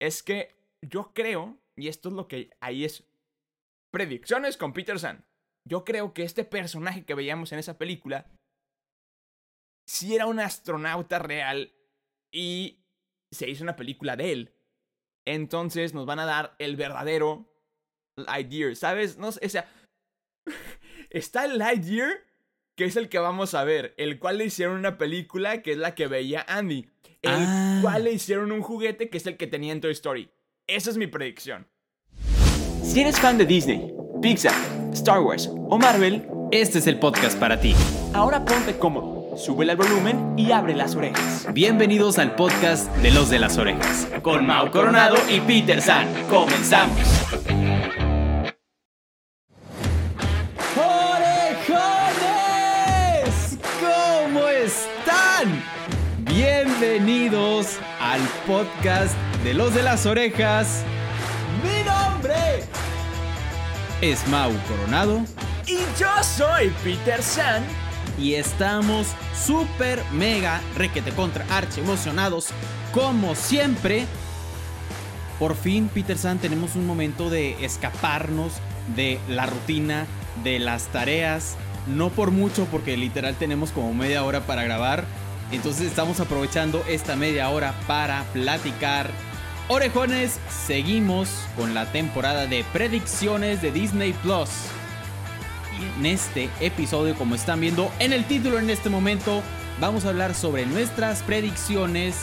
es que yo creo, y esto es lo que ahí es predicciones con Peter San. Yo creo que este personaje que veíamos en esa película si era un astronauta real y se hizo una película de él. Entonces nos van a dar el verdadero Lightyear, ¿sabes? No sé, o sea, está el Lightyear, que es el que vamos a ver, el cual le hicieron una película que es la que veía Andy, el Ah. cual le hicieron un juguete que es el que tenía en Toy Story. Esa es mi predicción. Si eres fan de Disney, Pixar, Star Wars o Marvel, Este es el podcast para ti. ahora ponte cómodo, súbele al volumen y abre las orejas. Bienvenidos al podcast de los de las orejas. Con Mau Coronado y Peter San, comenzamos. Podcast de los de las orejas. ¡Mi nombre! Es Mau Coronado Y yo soy Peter San. y estamos súper mega requete contra archi emocionados como siempre. Por fin, Peter San, tenemos un momento de escaparnos de la rutina, de las tareas. No por mucho, porque literal tenemos como media hora para grabar. Entonces estamos aprovechando esta media hora para platicar. Orejones, seguimos con la temporada de predicciones de Disney Plus. Y en este episodio, como están viendo en el título en este momento, vamos a hablar sobre nuestras predicciones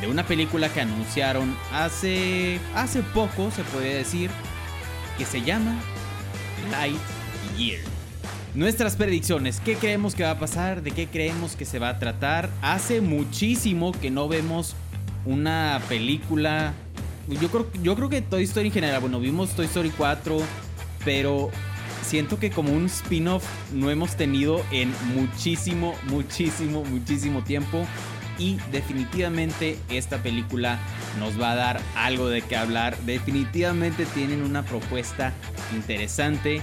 de una película que anunciaron hace hace poco, se puede decir, que se llama Lightyear. Nuestras predicciones, ¿qué creemos que va a pasar? ¿De qué creemos que se va a tratar? Hace muchísimo que no vemos una película. Yo creo, yo creo que Toy Story en general, bueno, vimos Toy Story 4, pero siento que como un spin-off no hemos tenido en muchísimo, muchísimo, muchísimo tiempo. Y definitivamente esta película nos va a dar algo de qué hablar. Definitivamente tienen una propuesta interesante.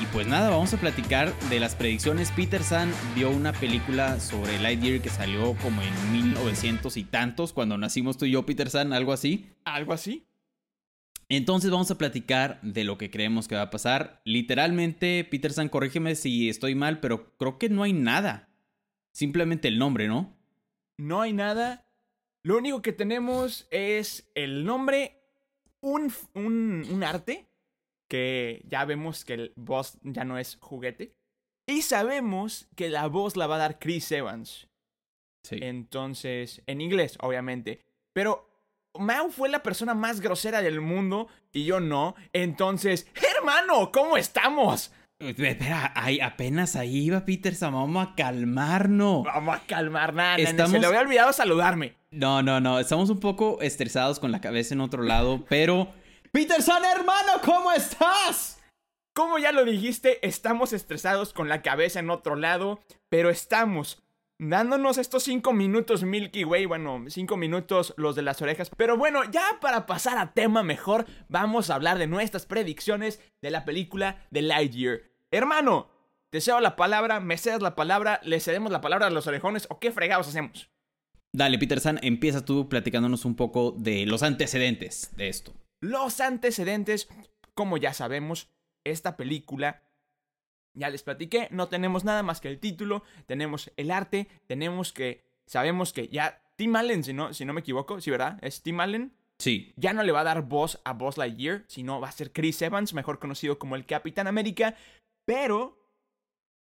Y pues nada, vamos a platicar de las predicciones. Peter San vio una película sobre Lightyear que salió como en 1900 y tantos, cuando nacimos tú y yo, Peter San, algo así. ¿Algo así? Entonces vamos a platicar de lo que creemos que va a pasar. Literalmente, Peter San, corrígeme si estoy mal, pero creo que no hay nada. Simplemente el nombre, ¿no? No hay nada. Lo único que tenemos es el nombre, un, un, un arte, que ya vemos que el boss ya no es juguete. Y sabemos que la voz la va a dar Chris Evans. Sí. Entonces, en inglés, obviamente. Pero Mau fue la persona más grosera del mundo y yo no. Entonces, hermano, ¿cómo estamos? Espera, ay, apenas ahí iba Peter San, vamos a calmarnos. Vamos a calmar nada. Se le había olvidado saludarme. No, no, no, estamos un poco estresados con la cabeza en otro lado, pero... Peter San, hermano, ¿cómo estás? Como ya lo dijiste, estamos estresados con la cabeza en otro lado, pero estamos dándonos estos cinco minutos Milky Way, bueno, cinco minutos los de las orejas. Pero bueno, ya para pasar a tema mejor, vamos a hablar de nuestras predicciones de la película de Lightyear. Hermano, te cedo la palabra, me cedas la palabra, le cedemos la palabra a los orejones o qué fregados hacemos. Dale, Peter San, empieza tú platicándonos un poco de los antecedentes de esto. Los antecedentes, como ya sabemos, esta película, ya les platiqué, no tenemos nada más que el título, tenemos el arte, tenemos que, sabemos que ya Tim Allen, si no, si no me equivoco, sí, ¿verdad? Es Tim Allen, Sí, ya no le va a dar voz a Buzz Lightyear, sino va a ser Chris Evans, mejor conocido como el Capitán América, pero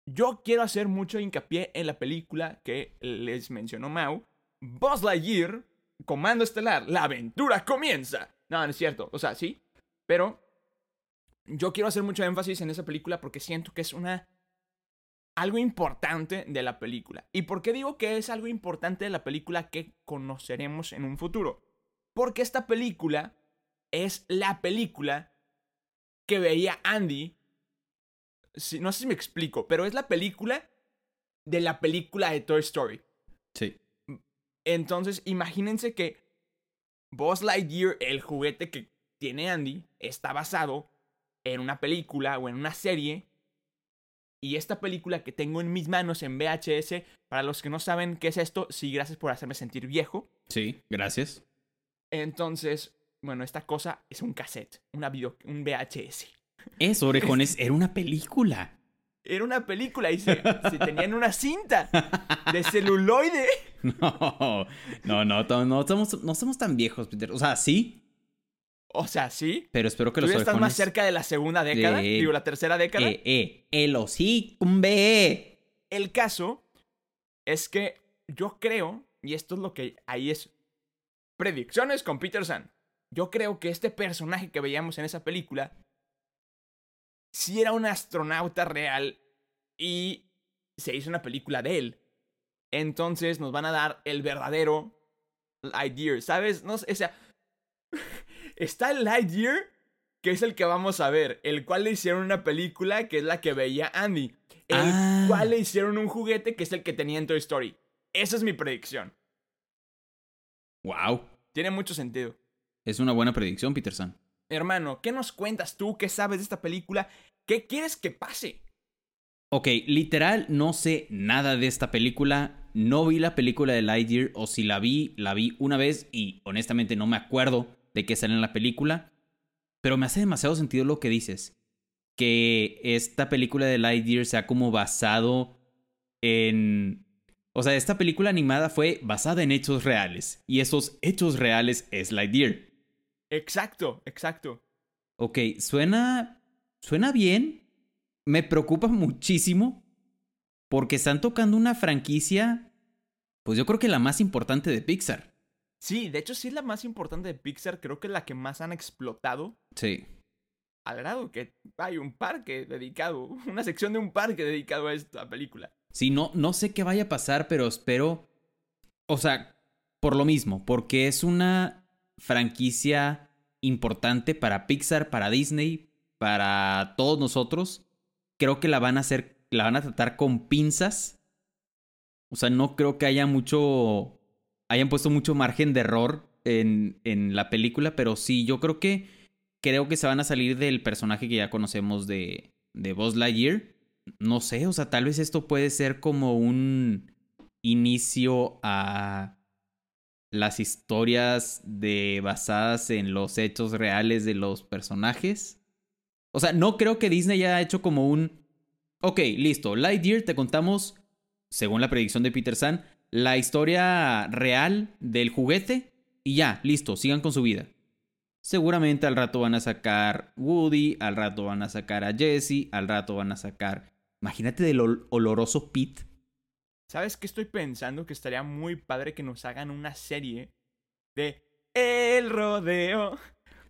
yo quiero hacer mucho hincapié en la película que les mencionó Mau, Buzz Lightyear, Comando Estelar, la aventura comienza. No, no es cierto, o sea, sí, pero yo quiero hacer mucho énfasis en esa película porque siento que es una algo importante de la película. ¿Y por qué digo que es algo importante de la película que conoceremos en un futuro? Porque esta película es la película que veía Andy. No sé si me explico, pero es la película de la película de Toy Story. sí. Entonces, imagínense que Buzz Lightyear, el juguete que tiene Andy, está basado en una película o en una serie. Y esta película que tengo en mis manos en VHS, para los que no saben qué es esto, sí, gracias por hacerme sentir viejo. Sí, gracias. Entonces, bueno, esta cosa es un cassette, una video, un VHS. Eso, orejones, era una película. Era una película y se, se tenían una cinta de celuloide. No, no, no, to- no, somos, no somos tan viejos, Peter. O sea, sí, O sea, sí. pero espero que los ya estás más orejones... cerca de la segunda década, de- digo, la tercera década. Eh, eh, el hombre. El caso es que yo creo, y esto es lo que ahí es predicciones con Peter San. Yo creo que este personaje que veíamos en esa película sí era un astronauta real y se hizo una película de él. Entonces nos van a dar el verdadero Lightyear, ¿sabes? No sé, o sea, está el Lightyear que es el que vamos a ver, el cual le hicieron una película que es la que veía Andy, el Ah. cual le hicieron un juguete que es el que tenía en Toy Story. Esa es mi predicción. Wow, Tiene mucho sentido. es una buena predicción, Peter San. Hermano, ¿qué nos cuentas tú? ¿Qué sabes de esta película? ¿Qué quieres que pase? Ok, literal, no sé nada de esta película. No vi la película de Lightyear, o si la vi, la vi una vez y honestamente no me acuerdo de qué sale en la película. Pero me hace demasiado sentido lo que dices. Que esta película de Lightyear sea como basado en... O sea, esta película animada fue basada en hechos reales. Y esos hechos reales es Lightyear. Exacto, exacto. Ok, suena. Suena bien. Me preocupa muchísimo. Porque están tocando una franquicia. Pues yo creo que la más importante de Pixar. Sí, de hecho sí es la más importante de Pixar, creo que es la que más han explotado. Sí. Al grado que hay un parque dedicado, una sección de un parque dedicado a esta película. Sí, no, no sé qué vaya a pasar, pero espero. O sea, por lo mismo, porque es una franquicia importante para Pixar, para Disney, para todos nosotros. Creo que la van a hacer, la van a tratar con pinzas. O sea, no creo que haya mucho. hayan puesto mucho margen de error en, en la película, pero sí, yo creo que. Creo que se van a salir del personaje que ya conocemos de, de Buzz Lightyear no sé, o sea, tal vez esto puede ser como un inicio a las historias de basadas en los hechos reales de los personajes. O sea, no creo que Disney haya hecho como un Ok, listo, Lightyear te contamos, según la predicción de Peter San, la historia real del juguete y ya, listo, sigan con su vida. Seguramente al rato van a sacar Woody, al rato van a sacar a Jesse, al rato van a sacar. Imagínate del ol- oloroso Pete. ¿Sabes qué estoy pensando? Que estaría muy padre que nos hagan una serie de El Rodeo.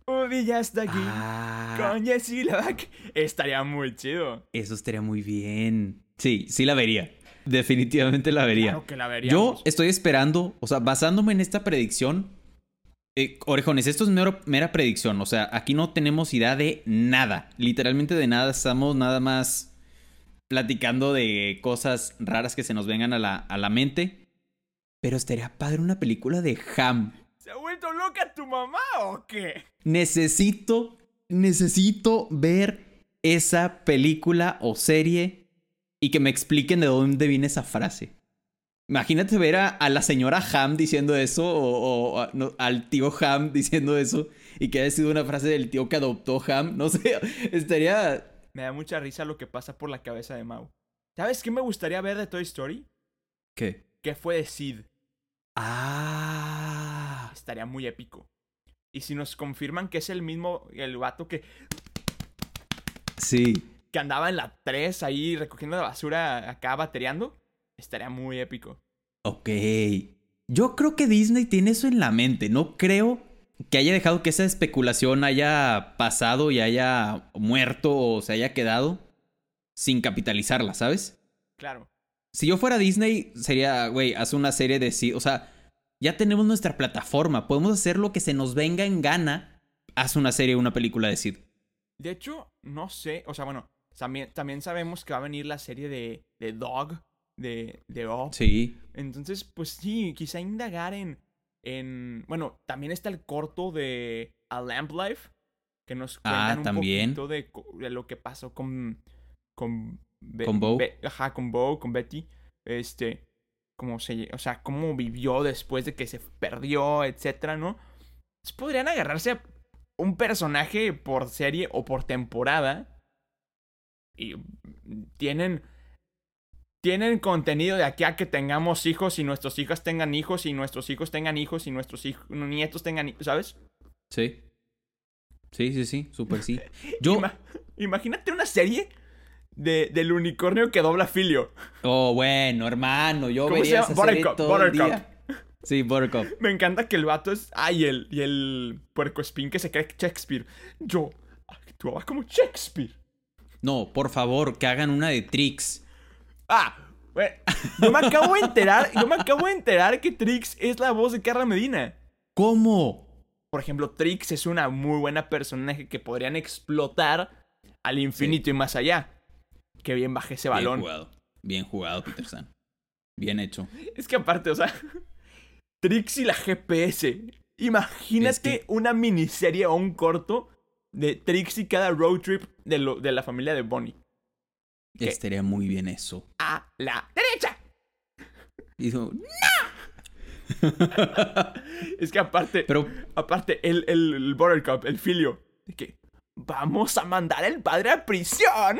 Woody ya está aquí. Ah, Con Jessie Lack. Estaría muy chido. eso estaría muy bien. Sí, sí la vería. Definitivamente la vería. Claro que la Yo veríamos. estoy esperando, o sea, basándome en esta predicción. eh, orejones, esto es mero- mera predicción. O sea, aquí no tenemos idea de nada. Literalmente de nada. Estamos nada más platicando de cosas raras que se nos vengan a la, a la mente. Pero estaría padre una película de Ham. ¿Se ha vuelto loca tu mamá o qué? Necesito, necesito ver esa película o serie y que me expliquen de dónde viene esa frase. Imagínate ver a, a la señora Ham diciendo eso o, o a- no, al tío Ham diciendo eso y que haya sido una frase del tío que adoptó Ham. No sé, estaría... Me da mucha risa lo que pasa por la cabeza de Mau. ¿Sabes qué me gustaría ver de Toy Story? ¿Qué? ¿Qué fue de Sid? Ah. Estaría muy épico. Y si nos confirman que es el mismo, el vato que, Sí. que andaba en la 3 ahí recogiendo la basura acá batereando, estaría muy épico. Ok. Yo creo que Disney tiene eso en la mente. No creo que haya dejado que esa especulación haya pasado y haya muerto o se haya quedado sin capitalizarla, ¿sabes? Claro. Si yo fuera Disney, sería, güey, haz una serie de sí. O sea, ya tenemos nuestra plataforma. Podemos hacer lo que se nos venga en gana. Haz una serie o una película de Sid. De hecho, no sé, o sea, bueno, también, también sabemos que va a venir la serie de, de Dog, de, de Up. Sí. Entonces, pues sí, quizá indagar en, en... Bueno, también está el corto de A Lamp Life, que nos Ah, cuentan un también. poquito de, lo que pasó con... Con, Be- Con Bo. Be- ajá, con Bo, con Betty. Este, cómo se... O sea, cómo vivió después de que se perdió, etcétera, ¿no? Pues podrían agarrarse a un personaje por serie o por temporada. Y tienen. Tienen contenido de aquí a que tengamos hijos y nuestros hijos tengan hijos y nuestros hijos tengan hijos y nuestros hijos, nietos tengan hijos, ¿sabes? Sí. Sí, sí, sí, súper sí. Yo. Ima- imagínate una serie de, del unicornio que dobla Filio. Oh, bueno, hermano, yo ¿Cómo se vería llama? esa serie Buttercup, todo el Buttercup. día. Sí, Buttercup. Me encanta que el vato es. Ay, el, y el puercoespín que se cree Shakespeare. Yo actuaba como Shakespeare. No, por favor, que hagan una de Trix. Ah, bueno, yo me acabo de enterar. Yo me acabo de enterar que Trix es la voz de Carla Medina. ¿Cómo? Por ejemplo, Trix es una muy buena personaje que podrían explotar al infinito y más allá. Que bien baje ese Bien balón. jugado. Bien jugado, Peter San. Bien hecho. Es que aparte, o sea, Trix y la GPS. Imagínate Es que- una miniserie o un corto de Trix y cada road trip de, lo- de la familia de Bonnie. ¿Qué? Estaría muy bien eso. A la derecha. Y dijo, Es que aparte, pero, aparte, el, el, el Buttercup, el filio, de que vamos a mandar al padre a prisión.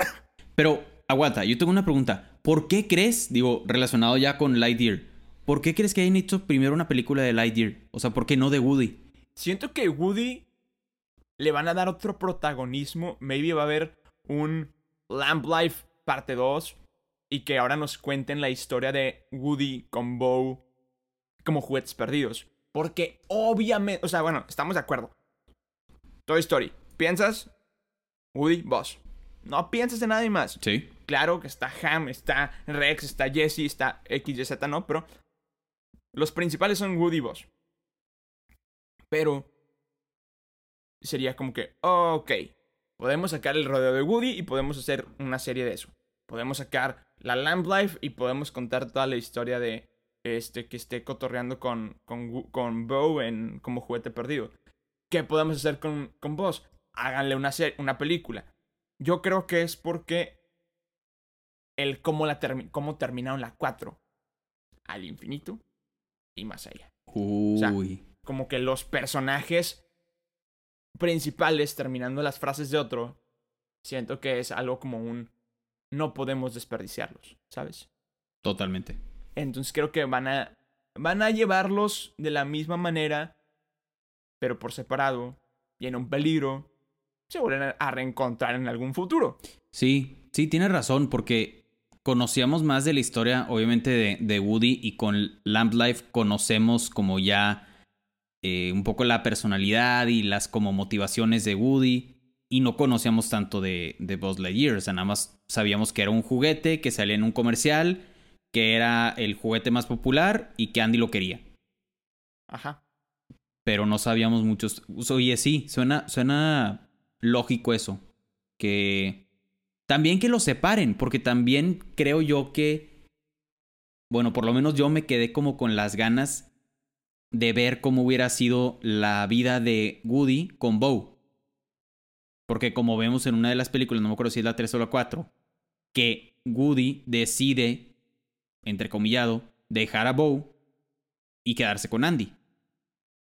pero, aguanta, yo tengo una pregunta. ¿Por qué crees, digo, relacionado ya con Lightyear, ¿por qué crees que hayan hecho primero una película de Lightyear? O sea, ¿por qué no de Woody? Siento que Woody le van a dar otro protagonismo. Maybe va a haber un Lamp Life parte 2. Y que ahora nos cuenten la historia de Woody con Bo como juguetes perdidos. Porque obviamente, o sea, bueno, estamos de acuerdo. Toy Story. ¿Piensas? Woody, Boss. No piensas en nadie más. Sí. Claro que está Ham, está Rex, está Jesse, está XYZ, no, pero los principales son Woody y Buzz. Pero sería como que, ok, podemos sacar el rodeo de Woody y podemos hacer una serie de eso. Podemos sacar la Lamp Life y podemos contar toda la historia de este que esté cotorreando con, con, con Bo en, como juguete perdido. ¿Qué podemos hacer con, con Buzz? Háganle una, una película. Yo creo que es porque el cómo, la termi- cómo terminaron la 4 al infinito y más allá. Uy. sea, Como que los personajes principales terminando las frases de otro, siento que es algo como un no podemos desperdiciarlos, ¿sabes? Totalmente. Entonces creo que van a van a llevarlos de la misma manera, pero por separado y en un peligro se vuelven a- reencontrar en algún futuro. Sí, sí, tienes razón, porque conocíamos más de la historia, obviamente, de, de Woody y con Lamp Life conocemos como ya eh, un poco la personalidad y las como motivaciones de Woody y no conocíamos tanto de, de Buzz Lightyear, o sea, nada más sabíamos que era un juguete que salía en un comercial, que era el juguete más popular y que Andy lo quería. Ajá. pero no sabíamos muchos. Oye, sí, suena, suena lógico eso. Que también que los separen, porque también creo yo que, bueno, por lo menos yo me quedé como con las ganas de ver cómo hubiera sido la vida de Woody con Bo. Porque como vemos en una de las películas, no me acuerdo si es la 3 o la 4, que Woody decide, entrecomillado, dejar a Bo y quedarse con Andy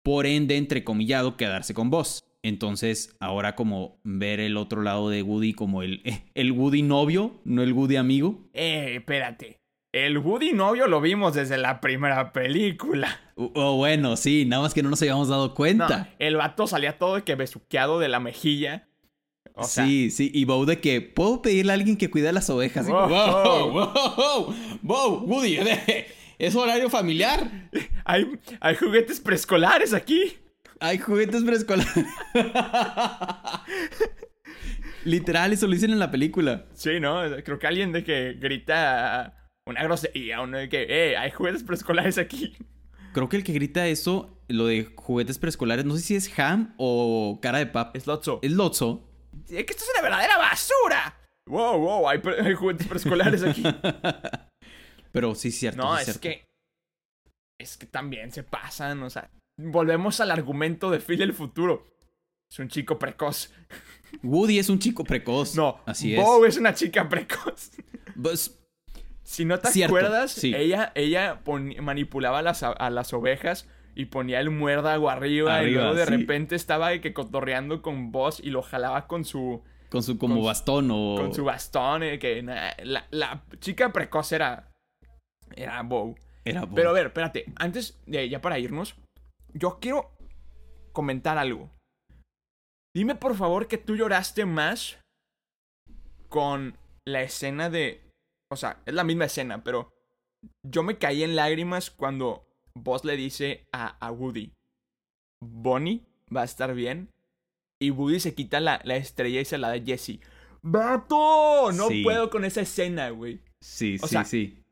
por ende, entrecomillado, quedarse con vos. Entonces, ahora como ver el otro lado de Woody como el, el Woody novio, no el Woody amigo. Eh, espérate. El Woody novio lo vimos desde la primera película. O o bueno, sí, nada más que no nos habíamos dado No, cuenta. el vato salía todo de que besuqueado de la mejilla. O sea, sí, sí, y Bo de que puedo pedirle a alguien que cuide las ovejas. Wow. wow, wow, wow, Woody, es horario familiar. hay, hay juguetes preescolares aquí. Hay juguetes preescolares. Literal, eso lo dicen en la película. Sí, ¿no? Creo que alguien de que grita una grosería, uno de que, eh, hay juguetes preescolares aquí. Creo que el que grita eso, lo de juguetes preescolares, no sé si es Ham o Cara de Pap. Es Lotso. Es Lotso. Es que esto es una verdadera basura. Wow, wow, hay, pre- hay juguetes preescolares aquí. Pero sí cierto. No, sí es cierto. que. Es que también se pasan, o sea. Volvemos al argumento de Phil el futuro. Es un chico precoz. Woody es un chico precoz. No, Así Bo es. es una chica precoz. Pues, Si no te Cierto, acuerdas, sí. ella, ella manipulaba a las, a las ovejas y ponía el muérdago arriba, y Arriba, luego de sí. repente estaba de que cotorreando con Boss y lo jalaba con su, Con su como Con su- bastón o... con su bastón, eh, que na- la, la chica precoz era, era Bow. Era Pero a ver, espérate, antes de ya para irnos, yo quiero comentar algo. Dime por favor que tú lloraste más con la escena de... O sea, es la misma escena, pero yo me caí en lágrimas cuando Buzz le dice a, a Woody, Bonnie va a estar bien. Y Woody se quita la, la estrella y se la da a Jesse. ¡Vato! No Sí. puedo con esa escena, güey. Sí, o sí, sea, sí.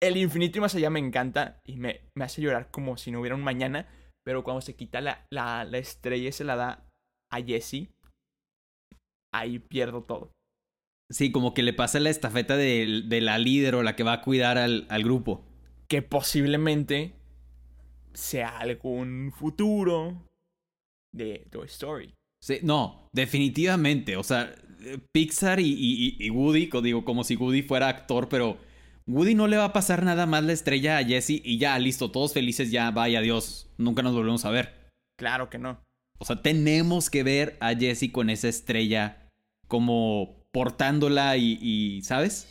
El infinito y más allá me encanta y me, me hace llorar como si no hubiera un mañana. Pero cuando se quita la, la, la estrella y se la da a Jesse, ahí pierdo todo. Sí, como que le pasa la estafeta de, de la líder o la que va a cuidar al, al grupo. Que posiblemente sea algún futuro de Toy Story. Sí, no, definitivamente. O sea, Pixar y, y- y Woody, digo, como si Woody fuera actor, pero Woody no le va a pasar nada más la estrella a Jesse y ya, listo, todos felices, ya, vaya Dios, nunca nos volvemos a ver. Claro que no. O sea, tenemos que ver a Jesse con esa estrella como portándola y, y, ¿sabes?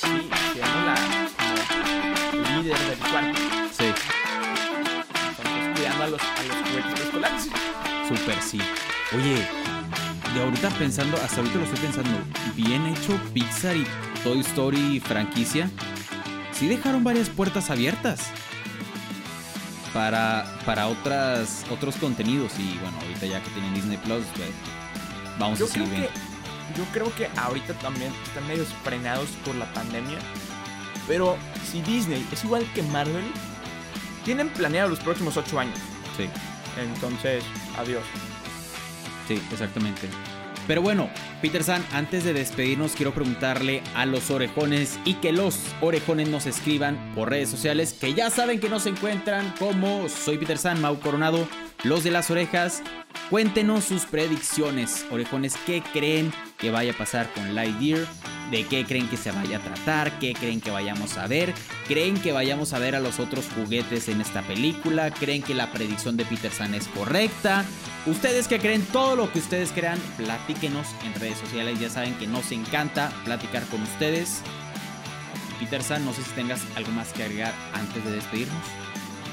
Sí, siendo la como líder del cuarto. Sí, Entonces, cuidando a los, a los juguetes escolares. súper sí. Oye, de ahorita pensando, hasta ahorita lo estoy pensando, bien hecho Pixar y Toy Story franquicia, sí dejaron varias puertas abiertas para, para otras, otros contenidos. Y bueno, ahorita ya que tienen Disney Plus, pues, vamos Yo a seguir creo, bien. Yo creo que ahorita también están medio frenados por la pandemia. Pero si Disney es igual que Marvel, tienen planeado los próximos 8 años. Sí, Entonces, adiós. sí, exactamente. Pero bueno, Peter San, antes de despedirnos, quiero preguntarle a los orejones y que los orejones nos escriban por redes sociales, que ya saben que nos encuentran como soy Peter San, Mau Coronado, los de las orejas. Cuéntenos sus predicciones, orejones, qué creen que vaya a pasar con Lightyear, de qué creen que se vaya a tratar, qué creen que vayamos a ver, creen que vayamos a ver a los otros juguetes en esta película, creen que la predicción de Peter San es correcta. Ustedes que creen todo lo que ustedes crean, platíquenos en redes sociales, ya saben que nos encanta platicar con ustedes. Peter San, no sé si tengas algo más que agregar antes de despedirnos.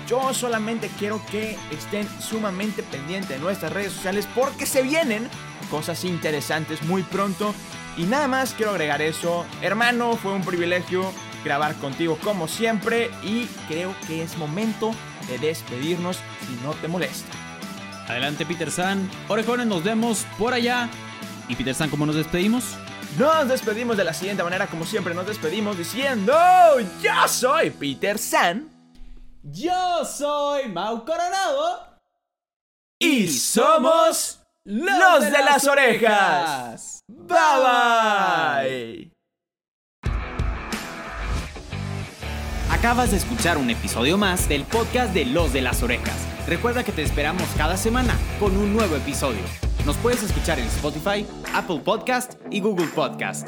Yo solamente quiero que estén sumamente pendientes de nuestras redes sociales porque se vienen cosas interesantes muy pronto. Y nada más quiero agregar eso. Hermano, fue un privilegio grabar contigo como siempre y creo que es momento de despedirnos si no te molesta. Adelante Peter San, orejones, nos vemos por allá. Y Peter San, ¿cómo nos despedimos? Nos despedimos de la siguiente manera, como siempre nos despedimos diciendo, yo soy Peter San Yo soy Mau Coronado. y somos los de las orejas. Bye bye. Acabas de escuchar un episodio más del podcast de Los de las Orejas. Recuerda que te esperamos cada semana con un nuevo episodio. Nos puedes escuchar en Spotify, Apple Podcast y Google Podcast.